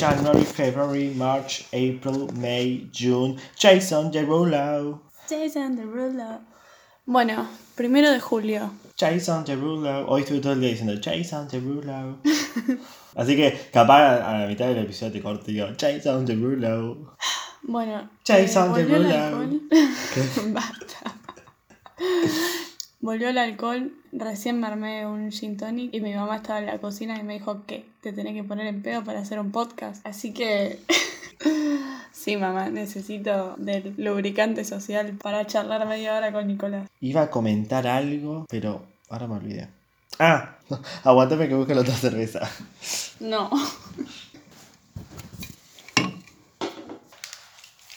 January, February, March, April, May, June. Jason Derulo. Jason Derulo. Bueno, primero de julio. Jason Derulo. Hoy estuve todo el día diciendo Jason Derulo. Así que capaz a la mitad del episodio te corto y digo Jason Derulo. Bueno, Jason el Derulo. Basta. Volvió el alcohol, recién me armé un gin tonic y mi mamá estaba en la cocina y me dijo que te tenés que poner en pedo para hacer un podcast. Así que sí, mamá, necesito del lubricante social para charlar media hora con Nicolás. Iba a comentar algo, pero ahora me olvidé. Ah, aguantame que busque la otra cerveza. No.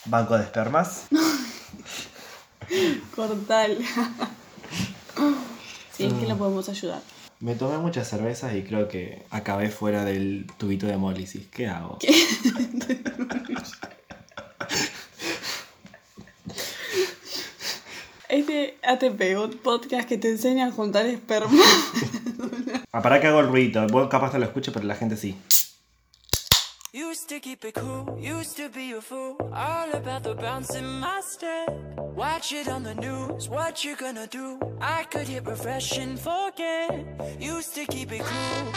Banco de espermas. Cortal. Sí, es que lo podemos ayudar. Me tomé muchas cervezas y creo que acabé fuera del tubito de hemólisis. ¿Qué hago? Este ATP, un podcast que te enseña a juntar esperma. Ah, para que hago el ruido. Vos capaz te lo escucho, pero la gente sí. Used to keep it cool, used to be a fool, all about the bounce in my step. Watch it on the news, what you gonna do? I could hit refresh and forget. Used to keep it cool.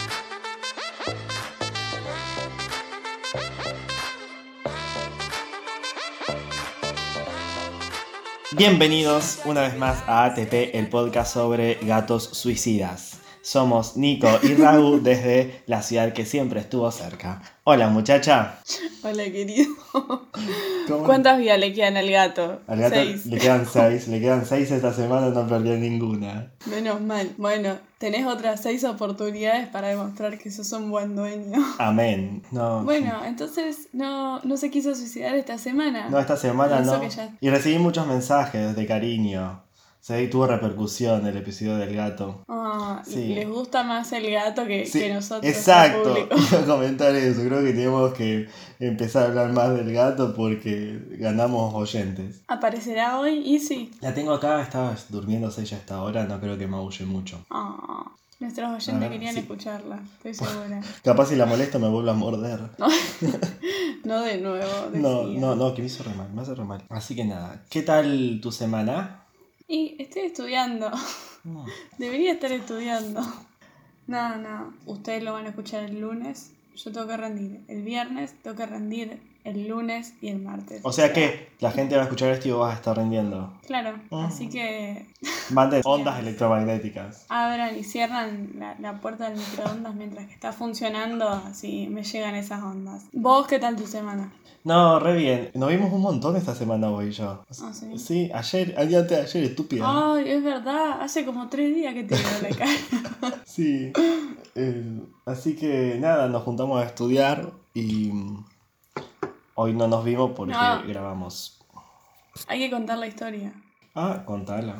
Bienvenidos una vez más a ATP, el podcast sobre gatos suicidas. Somos Nico y Raúl desde la ciudad que siempre estuvo cerca. Hola muchacha. Hola, querido. ¿Cómo- ¿Cuántas vías le quedan al gato? Al gato Seis. le quedan seis, le quedan seis esta semana, no perdió ninguna. Menos mal. Bueno, tenés otras seis oportunidades para demostrar que sos un buen dueño. Amén. No, Bueno, entonces no, no se quiso suicidar esta semana. no esta semana no. ya- Y recibí muchos mensajes de cariño. Sí, tuvo repercusión el episodio del gato. Ah, Sí. Les gusta más el gato que, Sí, que nosotros. Exacto, iba a comentar eso. Creo que tenemos que empezar a hablar más del gato porque ganamos oyentes. Aparecerá hoy y sí. La tengo acá, estaba durmiéndose ella a esta hora, no creo que maulle mucho. Ah, nuestros oyentes querían sí. escucharla, estoy segura. Capaz si la molesto me vuelve a morder. No de nuevo. No, no, no, que me hizo re mal, me hace re mal. Así que nada, ¿qué tal tu semana? Y estoy estudiando. No. Debería estar estudiando. No, no. Ustedes lo van a escuchar el lunes. Yo tengo que rendir el viernes, tengo que rendir el lunes y el martes. O sea que la gente va a escuchar esto y vos vas a estar rindiendo. Claro, Ah. así que Manden ondas electromagnéticas. abran y cierran la, la puerta del microondas mientras que está funcionando, así me llegan esas ondas. ¿Vos qué tal tu semana? No, re bien. Nos vimos un montón esta semana vos y yo. Ah, ¿sí? Sí, ayer, al día antes de ayer, estúpida. Ay, es verdad, hace como tres días que te veo la cara. Sí. Eh, así que nada, nos juntamos a estudiar y mm, hoy no nos vimos porque No. grabamos. Hay que contar la historia Ah, contala.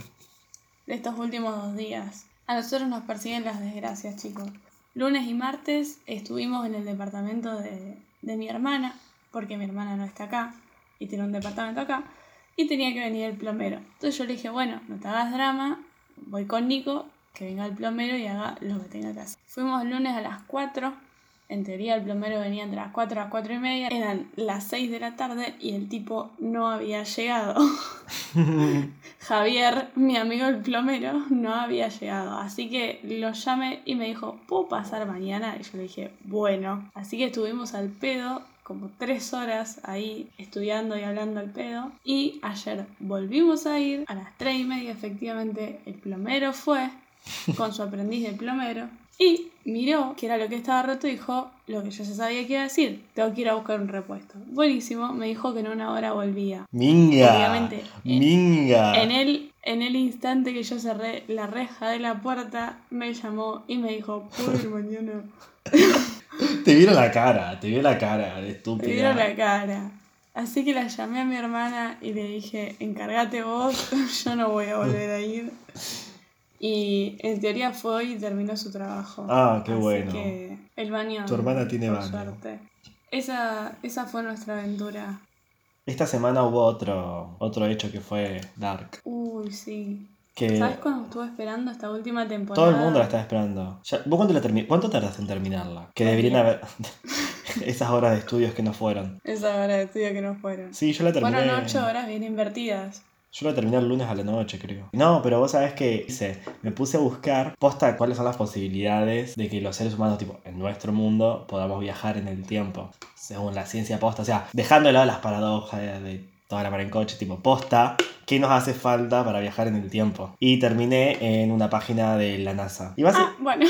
de estos últimos dos días. A nosotros nos persiguen las desgracias, chicos. Lunes y martes estuvimos en el departamento de, de mi hermana, porque mi hermana no está acá y tiene un departamento acá, y tenía que venir el plomero. Entonces yo le dije, bueno, no te hagas drama, voy con Nico, que venga el plomero y haga lo que tenga que hacer. Fuimos el lunes a las 4, en teoría el plomero venía entre las 4 a las 4 y media, eran las 6 de la tarde y el tipo no había llegado. Javier, mi amigo el plomero, no había llegado. Así que lo llamé y me dijo, ¿puedo pasar mañana? Y yo le dije, bueno. Así que estuvimos al pedo como tres horas ahí estudiando y hablando al pedo. Y ayer volvimos a ir a las tres y media, efectivamente, el plomero fue con su aprendiz de plomero. Y miró que era lo que estaba roto y dijo lo que yo ya sabía que iba a decir. Tengo que ir a buscar un repuesto. Buenísimo, me dijo que en una hora volvía. Minga. Obviamente, Minga. En el, en el instante que yo cerré la reja de la puerta, me llamó y me dijo, ir mañana. Te vieron la cara, te vio la cara, de estúpida. dieron la cara. Así que la llamé a mi hermana y le dije, encárgate vos, yo no voy a volver a ir. Y en teoría fue y terminó su trabajo. Ah, qué Así bueno. que el baño. Tu hermana tiene baño. suerte. Esa, esa fue nuestra aventura. Esta semana hubo otro, otro hecho que fue Dark. Uy, sí. Que ¿Sabes cuándo estuve esperando esta última temporada? todo el mundo la está esperando. Ya- ¿Vos cuánto, la termi- cuánto tardaste en terminarla? Que deberían haber. Esas horas de estudios que no fueron. Esa hora de estudio que no fueron. Sí, yo la terminé. Fueron ocho horas bien invertidas. Yo la terminé el lunes a la noche, creo. No, pero vos sabés que hice. Me puse a buscar posta cuáles son las posibilidades de que los seres humanos, tipo, en nuestro mundo, podamos viajar en el tiempo. Según la ciencia posta. O sea, dejando de lado las paradojas de, de toda la mar en coche, tipo, posta, ¿qué nos hace falta para viajar en el tiempo? Y terminé en una página de la NASA. Y basi- Ah, bueno.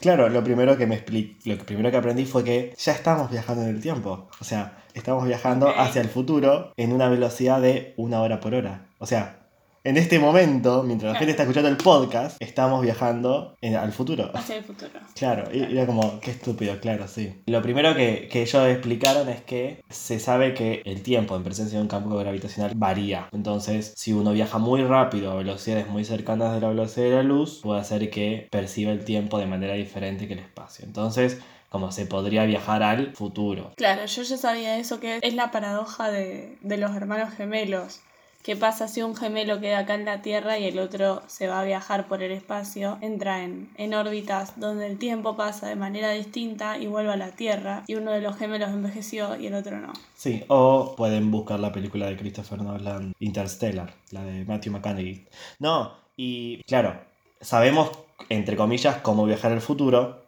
Claro, lo primero que me expli- lo primero que aprendí fue que ya estamos viajando en el tiempo. O sea, estamos viajando hacia el futuro en una velocidad de una hora por hora. O sea, en este momento, mientras la gente está escuchando el podcast, estamos viajando en- al futuro. Hacia el futuro. Claro, y era como, qué estúpido, claro, sí. Lo primero que, que ellos explicaron es que se sabe que el tiempo en presencia de un campo gravitacional varía. Entonces, si uno viaja muy rápido a velocidades muy cercanas de la velocidad de la luz, puede hacer que perciba el tiempo de manera diferente que el espacio. Entonces, como se podría viajar al futuro. Claro, yo ya sabía eso, que es la paradoja de, de los hermanos gemelos. ¿Qué pasa si un gemelo queda acá en la Tierra y el otro se va a viajar por el espacio? Entra en, en órbitas donde el tiempo pasa de manera distinta y vuelve a la Tierra y uno de los gemelos envejeció y el otro no. Sí, o pueden buscar la película de Christopher Nolan, Interstellar, la de Matthew McConaughey. No, y claro, sabemos, entre comillas, cómo viajar al futuro.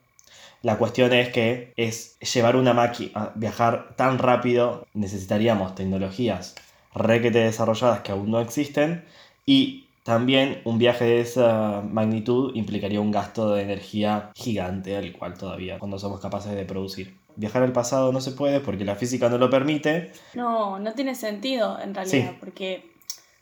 La cuestión es que es llevar una máquina, viajar tan rápido, necesitaríamos tecnologías requete desarrolladas que aún no existen y también un viaje de esa magnitud implicaría un gasto de energía gigante, al cual todavía no somos capaces de producir. Viajar al pasado no se puede porque la física no lo permite. No, no tiene sentido en realidad, Sí. porque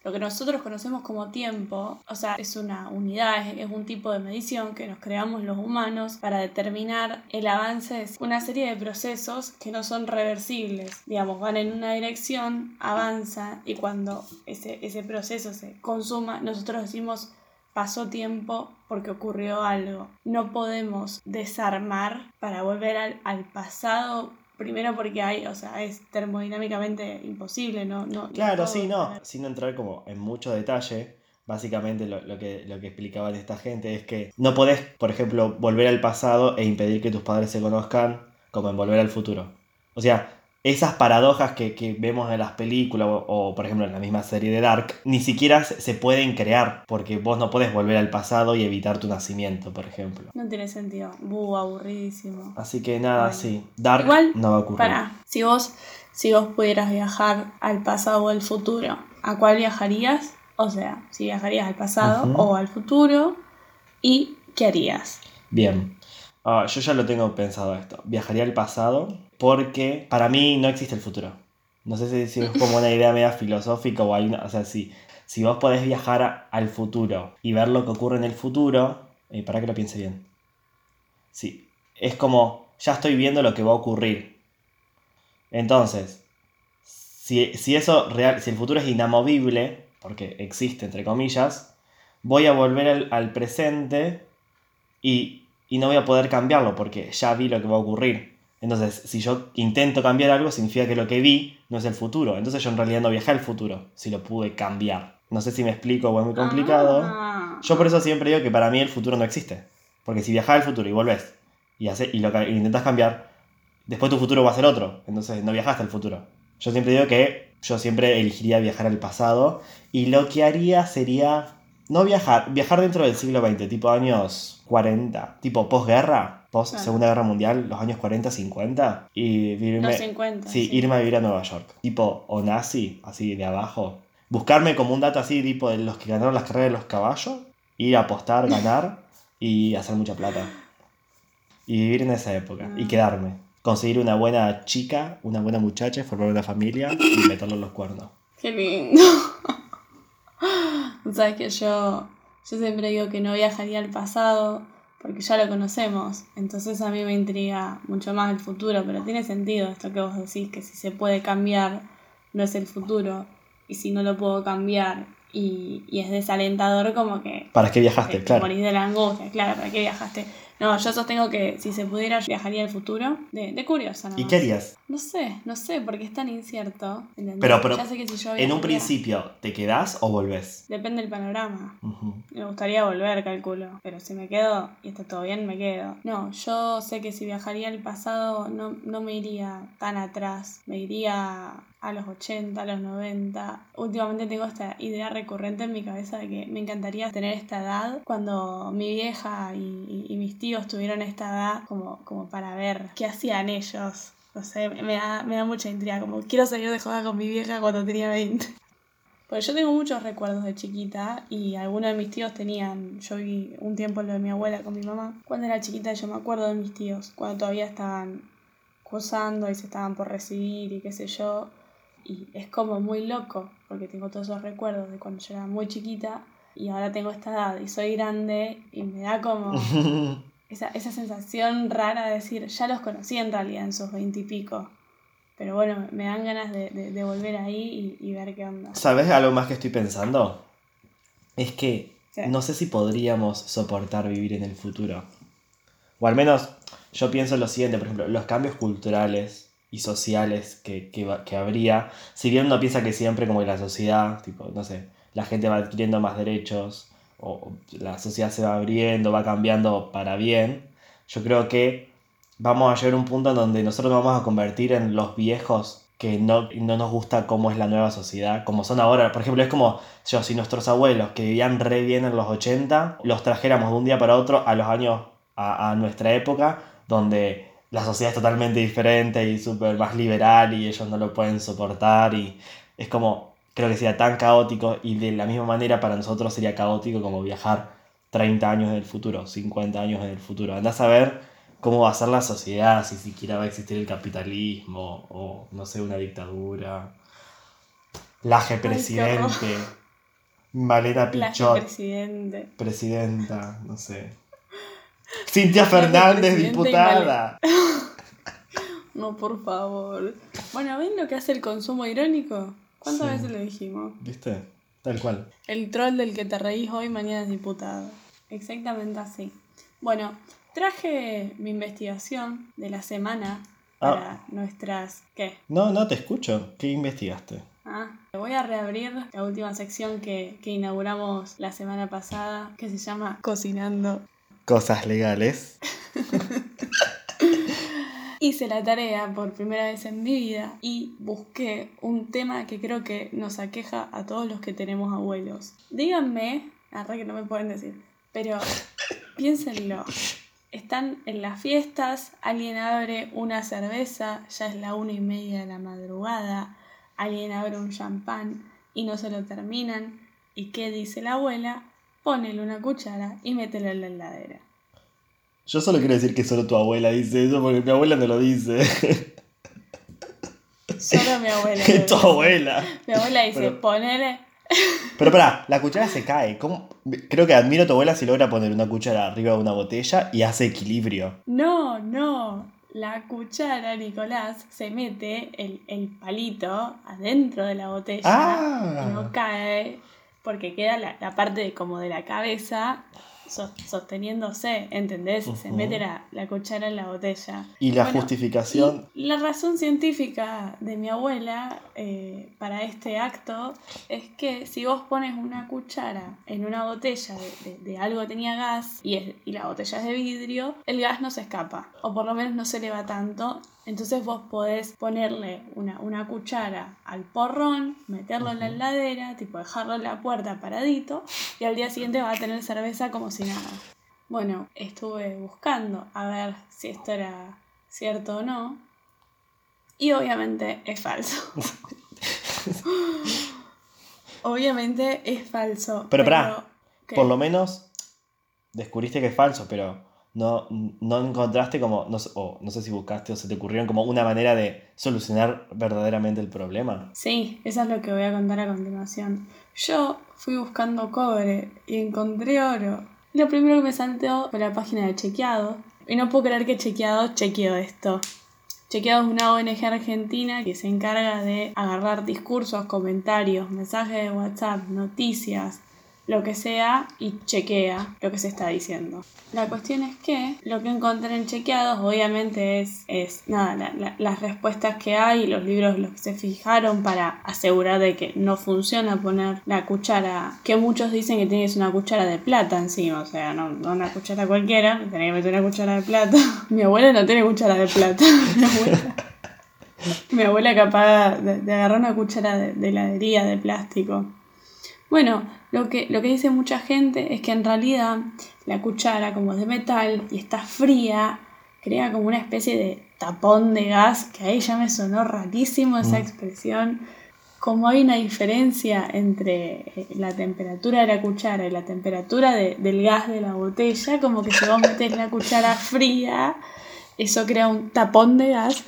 lo que nosotros conocemos como tiempo, o sea, es una unidad, es, un tipo de medición que nos creamos los humanos para determinar el avance de una serie de procesos que no son reversibles. Digamos, van en una dirección, avanza y cuando ese, ese proceso se consuma, nosotros decimos pasó tiempo porque ocurrió algo. No podemos desarmar para volver al, al pasado. Primero porque hay, o sea, es termodinámicamente imposible, ¿no? no Claro, sí, no. Sin entrar como en mucho detalle, básicamente lo, lo que, lo que explicaban esta gente es que no podés, por ejemplo, volver al pasado e impedir que tus padres se conozcan como en volver al futuro. O sea, esas paradojas que, que vemos en las películas o, o, por ejemplo en la misma serie de Dark, ni siquiera se, pueden crear porque vos no podés volver al pasado y evitar tu nacimiento, por ejemplo. No tiene sentido. Buh, aburridísimo. Así que nada, Bueno. sí. Dark Igual, no va a ocurrir. Para, si vos, si vos pudieras viajar al pasado o al futuro, ¿a cuál viajarías? O sea, si viajarías al pasado o al futuro, ¿y qué harías? Bien. Ah, yo ya lo tengo pensado esto. Viajaría al pasado porque para mí no existe el futuro. No sé si, es como una idea media filosófica o hay una... O sea, si, si vos podés viajar a- al futuro y ver lo que ocurre en el futuro... eh, para que lo piense bien. Sí. Es como... Ya estoy viendo lo que va a ocurrir. Entonces... Si, si eso real... Si el futuro es inamovible, porque existe entre comillas, voy a volver al, al presente y, y no voy a poder cambiarlo porque ya vi lo que va a ocurrir. Entonces, si yo intento cambiar algo, significa que lo que vi no es el futuro. Entonces yo en realidad no viajé al futuro, si lo pude cambiar. No sé si me explico o es muy complicado. Ah. Yo por eso siempre digo que para mí el futuro no existe. Porque si viajas al futuro y volvés y, hace, y lo y intentas cambiar, después tu futuro va a ser otro. Entonces no viajaste al futuro. Yo siempre digo que yo siempre elegiría viajar al pasado. Y lo que haría sería no viajar, viajar dentro del siglo XX, tipo años 40, tipo posguerra, post Claro. Segunda Guerra Mundial, los años 40, 50. Y vivirme, Los 50. Sí, irme a vivir a Nueva York. Tipo Onasi, así de abajo. Buscarme como un dato así, tipo de los que ganaron las carreras de los caballos. Ir a apostar, ganar y hacer mucha plata. Y vivir en esa época. Y Mm. quedarme. Conseguir una buena chica, una buena muchacha, formar una familia y meterle en los cuernos. Qué lindo. Sabes que yo, yo siempre digo que no viajaría al pasado porque ya lo conocemos. Entonces a mí me intriga mucho más el futuro, pero tiene sentido esto que vos decís, que si se puede cambiar, no es el futuro. Y si no lo puedo cambiar y, y es desalentador, como que ¿Para qué viajaste? te Claro. morís de la angustia. Claro, ¿para qué viajaste? No, yo sostengo que si se pudiera viajaría al futuro. De, de curiosa, ¿Y qué harías? No sé, no sé, porque es tan incierto. ¿entendés? Pero, pero Ya sé que si yo en un principio, ¿te quedás o volvés? Depende del panorama. Me gustaría volver, calculo. Pero si me quedo y está todo bien, me quedo. No, yo sé que si viajaría al pasado no, no me iría tan atrás. Me iría a los 80, a los 90. Últimamente tengo esta idea recurrente en mi cabeza de que me encantaría tener esta edad cuando mi vieja y, y- y mis tíos tuvieron esta edad como, como para ver qué hacían ellos. No sé, me da, me da mucha intriga. Como quiero salir de joda con mi vieja cuando tenía 20. Porque yo tengo muchos recuerdos de chiquita y algunos de mis tíos tenían, yo viví un tiempo lo de mi abuela con mi mamá. Cuando era chiquita yo me acuerdo de mis tíos, cuando todavía estaban cursando y se estaban por recibir y qué sé yo. Y es como muy loco, porque tengo todos esos recuerdos de cuando yo era muy chiquita y ahora tengo esta edad y soy grande y me da como esa, esa sensación rara de decir, ya los conocí en realidad en sus veintipico. Pero bueno, me dan ganas de, de- de volver ahí y, y ver qué onda. ¿Sabes algo más que estoy pensando? Es que no sé si podríamos soportar vivir en el futuro. O al menos yo pienso lo siguiente, por ejemplo, los cambios culturales y sociales que, que, que habría, si bien uno piensa que siempre como que la sociedad, tipo, no sé, la gente va adquiriendo más derechos, o la sociedad se va abriendo, va cambiando para bien, yo creo que vamos a llegar a un punto en donde nosotros nos vamos a convertir en los viejos que no, no nos gusta cómo es la nueva sociedad, como son ahora. Por ejemplo, es como yo, si nuestros abuelos que vivían re bien en los 80, los trajéramos de un día para otro a los años, a, a nuestra época, donde la sociedad es totalmente diferente y súper más liberal y ellos no lo pueden soportar y es como, creo que sería tan caótico y de la misma manera para nosotros sería caótico como viajar 30 años en el futuro, 50 años en el futuro. Andás a ver cómo va a ser la sociedad, si siquiera va a existir el capitalismo o, no sé, una dictadura. Laje presidente. Malena La Pichot, presidente. presidenta, no sé. Cintia Laje Fernández, diputada. No, por favor. Bueno, ¿ven lo que hace el consumo irónico? ¿Cuántas Sí. veces lo dijimos? ¿Viste? Tal cual. El troll del que te reís hoy, mañana es diputado. Exactamente así. Bueno, traje mi investigación de la semana Ah. para nuestras... ¿Qué? No, no te escucho. ¿Qué investigaste? Ah, voy a reabrir la última sección que, que inauguramos la semana pasada, que se llama Cocinando. Cosas legales. Hice la tarea por primera vez en mi vida y busqué un tema que creo que nos aqueja a todos los que tenemos abuelos. Díganme, arre que no me pueden decir, pero piénsenlo. Están en las fiestas, alguien abre una cerveza, ya es la una y media de la madrugada, alguien abre un champán y no se lo terminan. ¿Y qué dice la abuela? Ponele una cuchara y mételo en la heladera. Yo solo quiero decir que solo tu abuela dice eso porque mi abuela no lo dice. Solo mi abuela. Es tu abuela. Mi abuela dice, Pero- ponele Pero pará, la cuchara se cae. ¿Cómo? Creo que admiro a tu abuela si logra poner una cuchara arriba de una botella y hace equilibrio. No, no. La cuchara, Nicolás, se mete el, el palito adentro de la botella Ah. y no cae porque queda la, la parte de- como de la cabeza sosteniéndose, ¿entendés? Se mete la, la cuchara en la botella. Y la Bueno, justificación. y la razón científica de mi abuela eh, para este acto es que si vos pones una cuchara en una botella de, de- de algo que tenía gas y, es- y la botella es de vidrio, el gas no se escapa, o por lo menos no se eleva tanto. Entonces vos podés ponerle una, una cuchara al porrón, meterlo en la heladera, tipo dejarlo en la puerta paradito, y al día siguiente va a tener cerveza como si nada. Bueno, estuve buscando a ver si esto era cierto o no. Y obviamente es falso. obviamente es falso. Pero ¿qué? Por lo menos descubriste que es falso, pero no, no encontraste como. No, o no sé si buscaste o se te ocurrieron como una manera de solucionar verdaderamente el problema. Sí, eso es lo que voy a contar a continuación. Yo fui buscando cobre y encontré oro. Lo primero que me saltó fue la página de Chequeado. Y no puedo creer que Chequeado chequeó esto. Chequeado es una ONG argentina que se encarga de agarrar discursos, comentarios, mensajes de WhatsApp, noticias lo que sea y chequea lo que se está diciendo. La cuestión es que lo que encontré en chequeados obviamente es, es nada, la- la- las respuestas que hay, los libros los que se fijaron para asegurar de que no funciona poner la cuchara, que muchos dicen que tienes una cuchara de plata encima, o sea, no, no una cuchara cualquiera, tenés que meter una cuchara de plata. Mi abuela no tiene cuchara de plata, mi abuela. Mi abuela capaz de, de agarrar una cuchara de, de heladería de plástico. Bueno, lo que, lo que dice mucha gente es que en realidad la cuchara, como es de metal y está fría, crea como una especie de tapón de gas, que ahí ya me sonó rarísimo esa Mm. expresión. Como hay una diferencia entre eh, la temperatura de la cuchara y la temperatura de- del gas de la botella, como que si vos metés la cuchara fría, eso crea un tapón de gas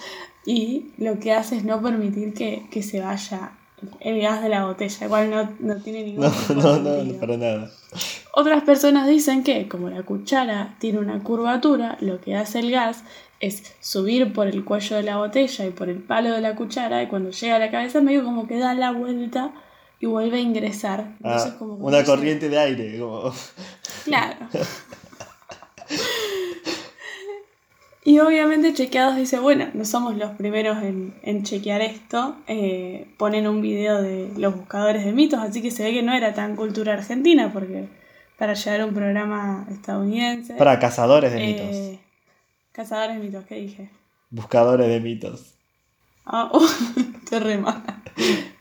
y lo que hace es no permitir que, que se vaya el gas de la botella, igual no, no tiene ningún No, no, no, para nada. Otras personas dicen que, como la cuchara tiene una curvatura, lo que hace el gas es subir por el cuello de la botella y por el palo de la cuchara y cuando llega a la cabeza medio como que da la vuelta y vuelve a ingresar. Entonces, Ah, como una corriente de aire. Como... Claro. Y obviamente Chequeados dice, bueno, no somos los primeros en, en chequear esto. eh, ponen un video de los buscadores de mitos, así que se ve que no era tan cultura argentina, porque para llegar a un programa estadounidense... Para cazadores de eh, mitos. Cazadores de mitos, ¿qué dije? Buscadores de mitos. Ah, uh, te re mal.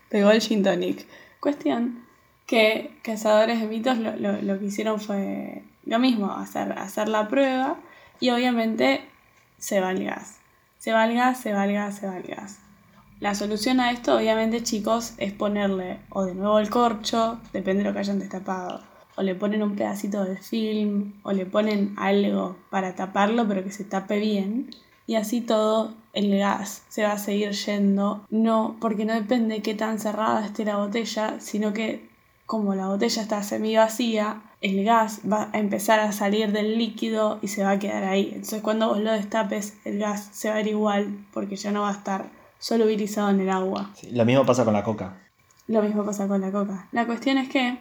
Pegó el gin tonic. Cuestión que Cazadores de Mitos lo, lo- lo que hicieron fue lo mismo, hacer, hacer la prueba y obviamente se va el gas. Se va el gas, se va el gas, se va el gas. La solución a esto, obviamente, chicos, es ponerle o de nuevo el corcho, depende de lo que hayan destapado, o le ponen un pedacito de film, o le ponen algo para taparlo, pero que se tape bien, y así todo el gas se va a seguir yendo, no porque no depende de qué tan cerrada esté la botella, sino que como la botella está semi vacía, el gas va a empezar a salir del líquido y se va a quedar ahí. Entonces cuando vos lo destapes, el gas se va a ir igual porque ya no va a estar solubilizado en el agua. Sí, lo mismo pasa con la coca. Lo mismo pasa con la coca. La cuestión es que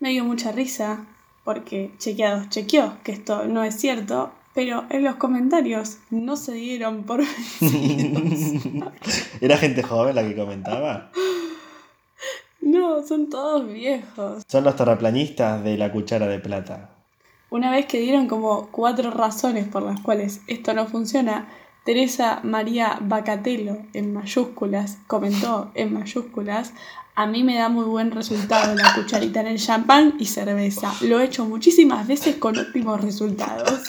me dio mucha risa porque chequeados chequeó que esto no es cierto, pero en los comentarios no se dieron por vencidos. ¿Era gente joven la que comentaba? Son todos viejos. Son los terraplanistas de la cuchara de plata. Una vez que dieron como cuatro razones por las cuales esto no funciona, Teresa María Bacatelo, en mayúsculas, comentó en mayúsculas, a mí me da muy buen resultado la cucharita en el champán y cerveza. Lo he hecho muchísimas veces con óptimos resultados.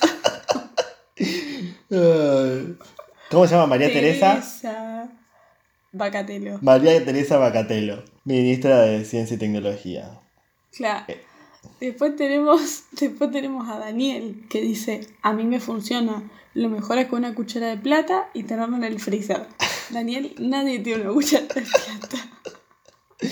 ¿Cómo se llama? María Teresa. Teresa Bacatelo. María Teresa Bacatelo, ministra de Ciencia y Tecnología. Claro. Después tenemos, después tenemos a Daniel que dice, a mí me funciona, lo mejor es con una cuchara de plata y tenerlo en el freezer. Daniel, nadie tiene una cuchara de plata.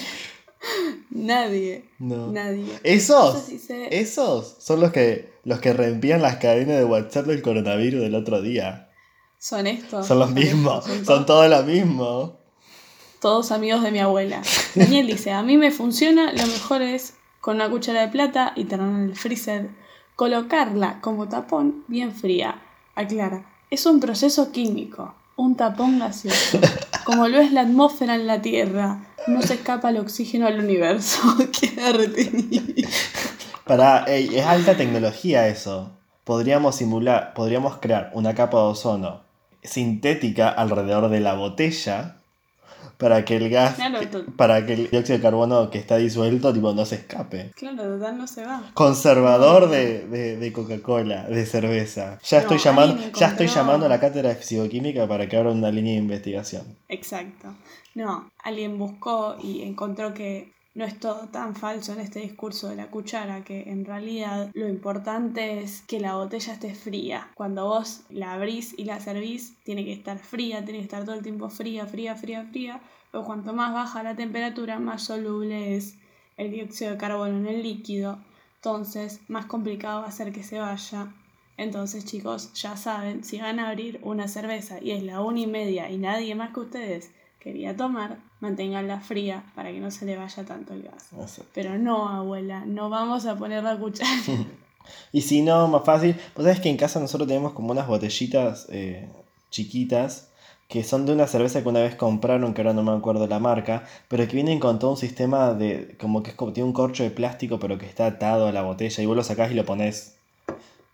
Nadie. No. Nadie. Esos, esos son los que los que rompían las cadenas de WhatsApp del coronavirus del otro día. Son estos. Son los mismos, son son todos los mismos. Todos amigos de mi abuela. Daniel dice, a mí me funciona, lo mejor es con una cuchara de plata y tenerla en el freezer, colocarla como tapón bien fría. Aclara, es un proceso químico, un tapón gaseoso. Como lo es la atmósfera en la Tierra, no se escapa el oxígeno al universo, queda retenido. Para, es alta tecnología eso. Podríamos simular, podríamos crear una capa de ozono sintética alrededor de la botella para que el gas, Claro, para que el dióxido de carbono que está disuelto tipo no se escape. Claro, total no se va. Conservador de, de- de Coca-Cola, de cerveza. Ya No, estoy llamando, ya estoy llamando a la cátedra de fisicoquímica para que abra una línea de investigación. Exacto. No, alguien buscó y encontró que no es todo tan falso en este discurso de la cuchara, que en realidad lo importante es que la botella esté fría. Cuando vos la abrís y la servís, tiene que estar fría, tiene que estar todo el tiempo fría, fría, fría, fría. Pero cuanto más baja la temperatura, más soluble es el dióxido de carbono en el líquido. Entonces, más complicado va a ser que se vaya. Entonces, chicos, ya saben, si van a abrir una cerveza y es la una y media y nadie más que ustedes quería tomar, manténganla fría para que no se le vaya tanto el gas. Pero no, abuela, no vamos a poner la cuchara. Y si no, más fácil. Vos sabés que en casa nosotros tenemos como unas botellitas eh, chiquitas que son de una cerveza que una vez compraron, que ahora no me acuerdo la marca, pero que vienen con todo un sistema de. como que es como tiene un corcho de plástico, pero que está atado a la botella y vos lo sacás y lo pones.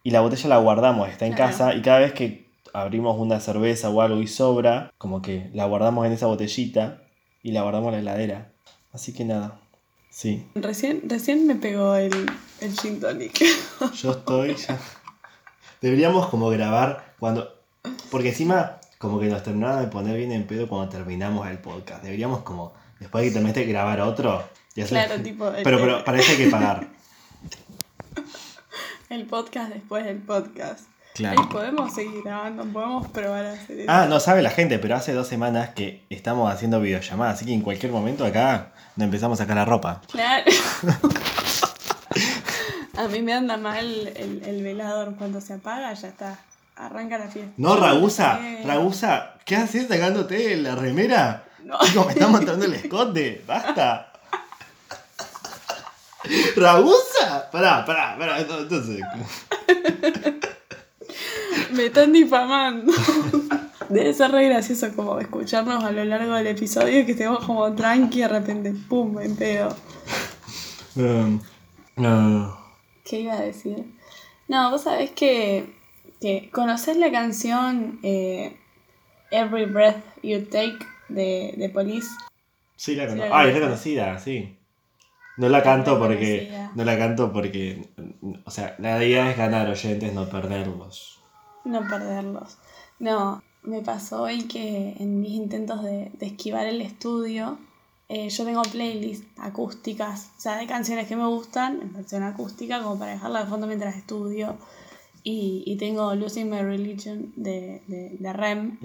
Y la botella la guardamos, está en Claro. casa, y cada vez que abrimos una cerveza o algo y sobra, como que la guardamos en esa botellita y la guardamos en la heladera. Así que nada. Sí. Recién, recién me pegó el, el gin tonic. Yo estoy ya. Deberíamos como grabar cuando. Porque encima, como que nos terminaron de poner bien en pedo cuando terminamos el podcast. Deberíamos como. Después de que terminaste de grabar otro. y hacer- Claro, tipo, el- Pero, pero para eso hay que pagar. El podcast después del podcast. Claro. Podemos seguir grabando, podemos probar a hacer eso. Ah, no sabe la gente, pero hace dos semanas que estamos haciendo videollamadas. Así que en cualquier momento acá nos empezamos a sacar la ropa. Claro. a mí me anda mal el, el velador. Cuando se apaga, ya está. Arranca la fiesta. No, Ragusa, Ragusa, ¿qué haces sacándote la remera? No. Chico, me está mostrando el escote, basta. Ragusa, pará, pará, pará, entonces. Me están difamando. Debe ser re gracioso como escucharnos a lo largo del episodio que estemos como tranqui y de repente, pum, en pedo. Um, no. ¿Qué iba a decir? No, vos sabés que, que conocés la canción eh, Every Breath You Take de, de Police. Sí, la Sí, conozco. la Ah, es conozco. reconocida, sí. No la canto porque. No la canto porque. O sea, la idea es ganar oyentes, no perderlos. No perderlos. No, me pasó hoy que en mis intentos de, de esquivar el estudio, eh, yo tengo playlists acústicas, o sea, de canciones que me gustan en versión acústica, como para dejarla de fondo mientras estudio. Y, y tengo Losing My Religion de, de, de Rem.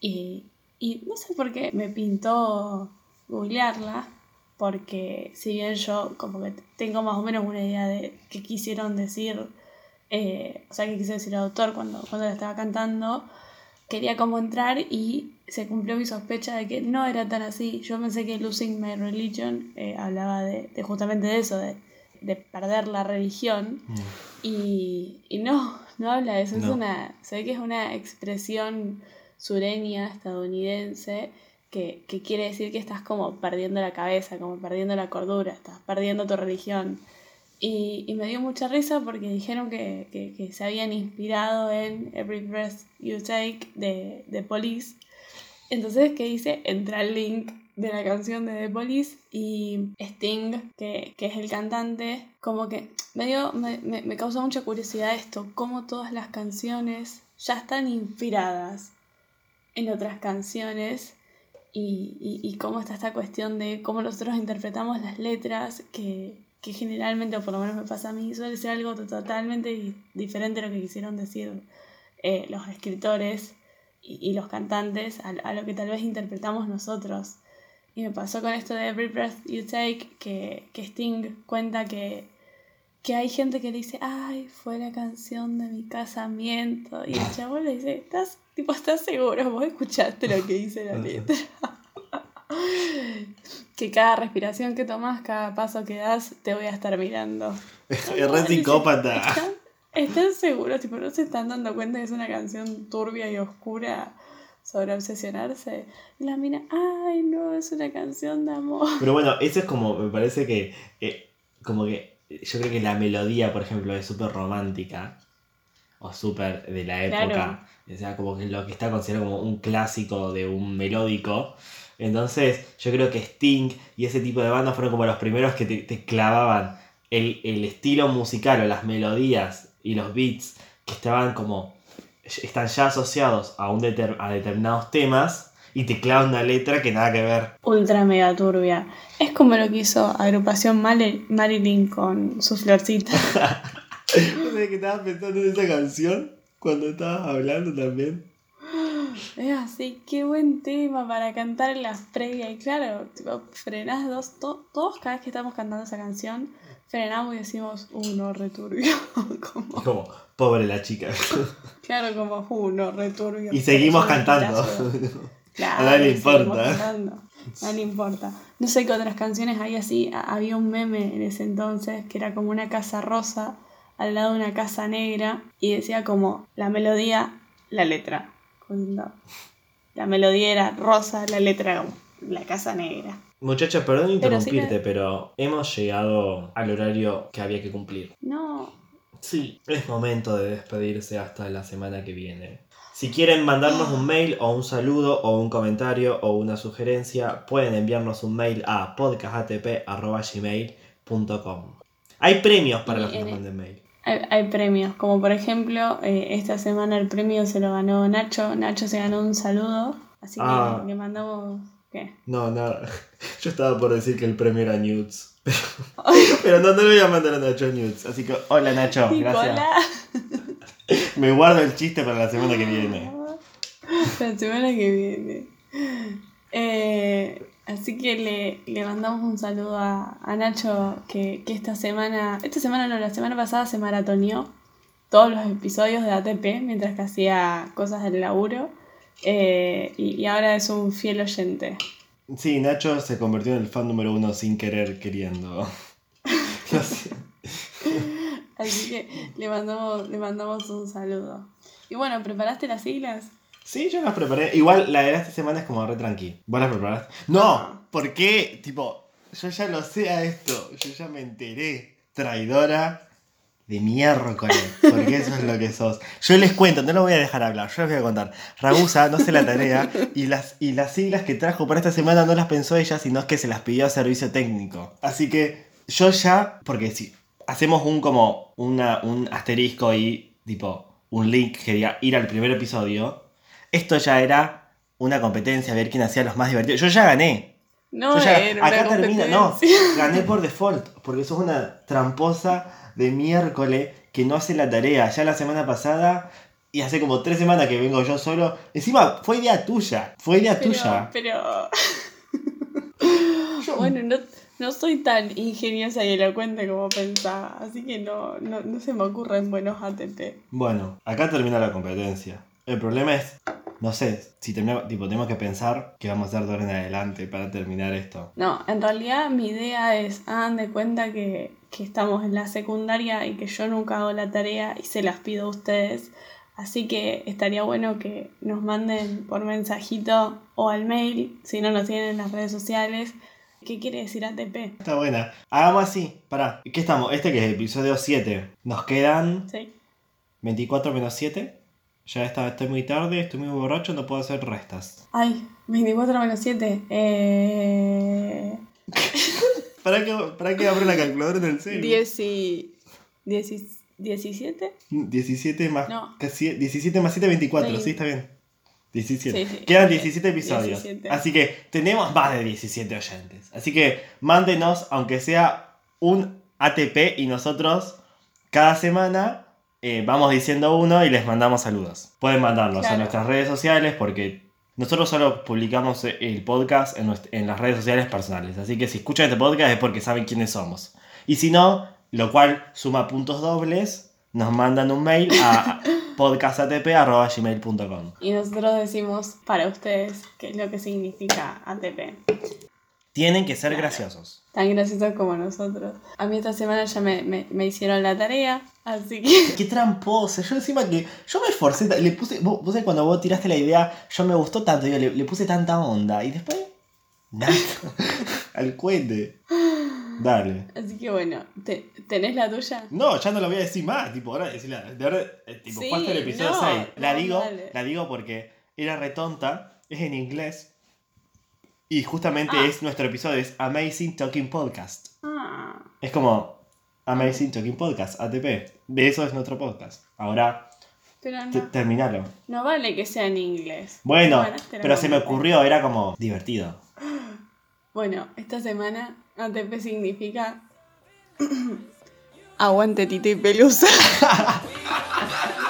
Y, y no sé por qué me pintó googlearla, porque si bien yo como que tengo más o menos una idea de qué quisieron decir, eh, o sea, qué quiso decir el autor cuando, cuando la estaba cantando, quería como entrar y se cumplió mi sospecha de que no era tan así. Yo pensé que Losing My Religion eh, hablaba de, de justamente de eso, de, de perder la religión. Mm. Y, y no, no habla de eso. Es una, se ve que es una expresión sureña, estadounidense, que, que quiere decir que estás como perdiendo la cabeza, como perdiendo la cordura, estás perdiendo tu religión. Y, y me dio mucha risa porque dijeron que, que- que se habían inspirado en Every Breath You Take de, de Police. Entonces, ¿qué dice? Entra el link de la canción de The Police y Sting, que, que es el cantante, como que me, dio, me, me, me causó mucha curiosidad esto, cómo todas las canciones ya están inspiradas en otras canciones y, y, y cómo está esta cuestión de cómo nosotros interpretamos las letras, que, que generalmente, o por lo menos me pasa a mí, suele ser algo totalmente di- diferente a lo que quisieron decir eh, los escritores y, y los cantantes a, a lo que tal vez interpretamos nosotros. Y me pasó con esto de Every Breath You Take, que, que Sting cuenta que, que hay gente que le dice, ay, fue la canción de mi casamiento. Y el chabón le dice, ¿estás, tipo, ¿estás seguro? ¿Vos escuchaste lo que dice la letra? que cada respiración que tomas, cada paso que das, te voy a estar mirando. Es re psicópata. ¿Están, están seguros? Tipo, ¿no se están dando cuenta que es una canción turbia y oscura sobre obsesionarse? Y la mina, ay, no, es una canción de amor. Pero bueno, eso es como, me parece que, eh, como que, yo creo que la melodía, por ejemplo, es súper romántica, o súper de la época, Claro. o sea, como que lo que está considerado como un clásico de un melódico. Entonces, yo creo que Sting y ese tipo de bandas fueron como los primeros que te, te clavaban el, el estilo musical o las melodías y los beats que estaban como, están ya asociados a, un deter- a determinados temas y te clavan una letra que nada que ver. Ultra mega turbia. Es como lo que hizo agrupación Mari- Marilyn con su florcita. ¿No sabés que estabas pensando en esa canción cuando estabas hablando también? Es así, qué buen tema para cantar en las previas. Y claro, tipo, frenás dos, to- todos cada vez que estamos cantando esa canción, frenamos y decimos, uno returbio. como, Como, pobre la chica. claro, como, uno returbio. y seguimos cantando. Claro, nadie le importa. No le importa. No sé qué otras canciones hay así. Ha- Había un meme en ese entonces que era como una casa rosa al lado de una casa negra y decía como la melodía, la letra. La melodía era rosa, la letra era la casa negra. Muchachos, perdón Pero sí interrumpirte, que- pero hemos llegado al horario que había que cumplir. No, Sí, es momento de despedirse hasta la semana que viene. Si quieren mandarnos un mail o un saludo o un comentario o una sugerencia, pueden enviarnos un mail a podcastatp.gmail.com. Hay premios para los que nos en- manden mail. Hay, hay premios. Como por ejemplo, eh, esta semana el premio se lo ganó Nacho. Nacho se ganó un saludo. Así que Ah. le mandamos. ¿Qué? No, nada. Yo estaba por decir que el premio era Nudes. Pero no, no le voy a mandar a Nacho Nudes. Así que, hola Nacho, gracias. Me guardo el chiste para la semana que viene. La semana que viene. Eh, así que le, le mandamos un saludo a, a Nacho que, que esta semana, esta semana no, la semana pasada se maratoneó todos los episodios de ATP mientras que hacía cosas del laburo eh, y, y ahora es un fiel oyente. Sí, Nacho se convirtió en el fan número uno sin querer queriendo. Así que le mandamos, le mandamos un saludo. Y bueno, ¿preparaste las siglas? Sí, yo las preparé. Igual la de esta semana es como re tranqui. ¿Vos las preparaste? No, ¿por qué? Tipo, yo ya lo sé a esto. Yo ya me enteré. Traidora de miércoles. Porque eso es lo que sos. Yo les cuento, no lo voy a dejar hablar. Yo les voy a contar. Ragusa no sé la tarea. Y las, y las siglas que trajo para esta semana no las pensó ella, sino que se las pidió a servicio técnico. Así que yo ya, porque si hacemos un como una, un asterisco y tipo un link que diga ir al primer episodio, esto ya era una competencia, a ver quién hacía los más divertidos. Yo ya gané. No, Yo ya- era una acá termina, no, gané por default, porque sos una tramposa de miércoles que no hace la tarea. Ya la semana pasada y hace como tres semanas que vengo yo solo. Encima, fue idea tuya, fue idea Pero, tuya. pero... bueno, no, no soy tan ingeniosa y elocuente como pensaba, así que no, no, no se me ocurren buenos ATP. Bueno, acá termina la competencia. El problema es, no sé, si tenemos, tipo, tenemos que pensar qué vamos a hacer de ahora en adelante para terminar esto. No, en realidad mi idea es, hagan de cuenta que, que estamos en la secundaria y que yo nunca hago la tarea y se las pido a ustedes. Así que estaría bueno que nos manden por mensajito o al mail, si no nos tienen en las redes sociales, qué quiere decir ATP. Está buena. Hagamos así, pará. ¿Qué estamos? Este que es el episodio 7. Nos quedan ¿Sí? 24 menos 7. Ya está, estoy muy tarde, estoy muy borracho, no puedo hacer restas. Ay, 24 menos 7. Eh... ¿Para qué, para qué abro la calculadora en el celu? 10 y... 10 ¿17? 17 más, No. casi, 17 más 7, 24. Sí. Sí, está bien. 17. Sí, sí. Quedan 17 episodios. 17. Así que tenemos más de 17 oyentes. Así que mándenos, aunque sea un ATP, y nosotros cada semana eh, vamos diciendo uno y les mandamos saludos. Pueden mandarnos a nuestras redes sociales porque nosotros solo publicamos el podcast en, nuest- en las redes sociales personales. Así que si escuchan este podcast es porque saben quiénes somos. Y si no, lo cual suma puntos dobles, nos mandan un mail a podcastatp.gmail.com. Y nosotros decimos para ustedes qué es lo que significa ATP. Tienen que ser Claro. graciosos. Tan graciosos como nosotros. A mí esta semana ya me, me- me hicieron la tarea, así que... Qué tramposa. Yo encima que. Yo me esforcé. Le puse. Vos, vos cuando vos tiraste la idea, yo me gustó tanto. Yo le, le puse tanta onda. Y después. Nada. Al cohete. Dale. Así que bueno, ¿te- ¿tenés la tuya? No, ya no lo voy a decir más. Tipo, ahora decirla. De ahora, eh, tipo, Sí, el episodio no, 6. La no, digo, dale. la digo porque era retonta. Es en inglés. Y justamente Ah. es nuestro episodio. Es Amazing Talking Podcast. Ah, Es como Amazing Talking Podcast, ATP. De eso es nuestro podcast. Ahora, te- no, terminalo. no vale que sea en inglés. Bueno, Bueno, te la pero se me ocurrió, era como divertido. Bueno, esta semana ATP significa... Aguante Tito y Pelusa.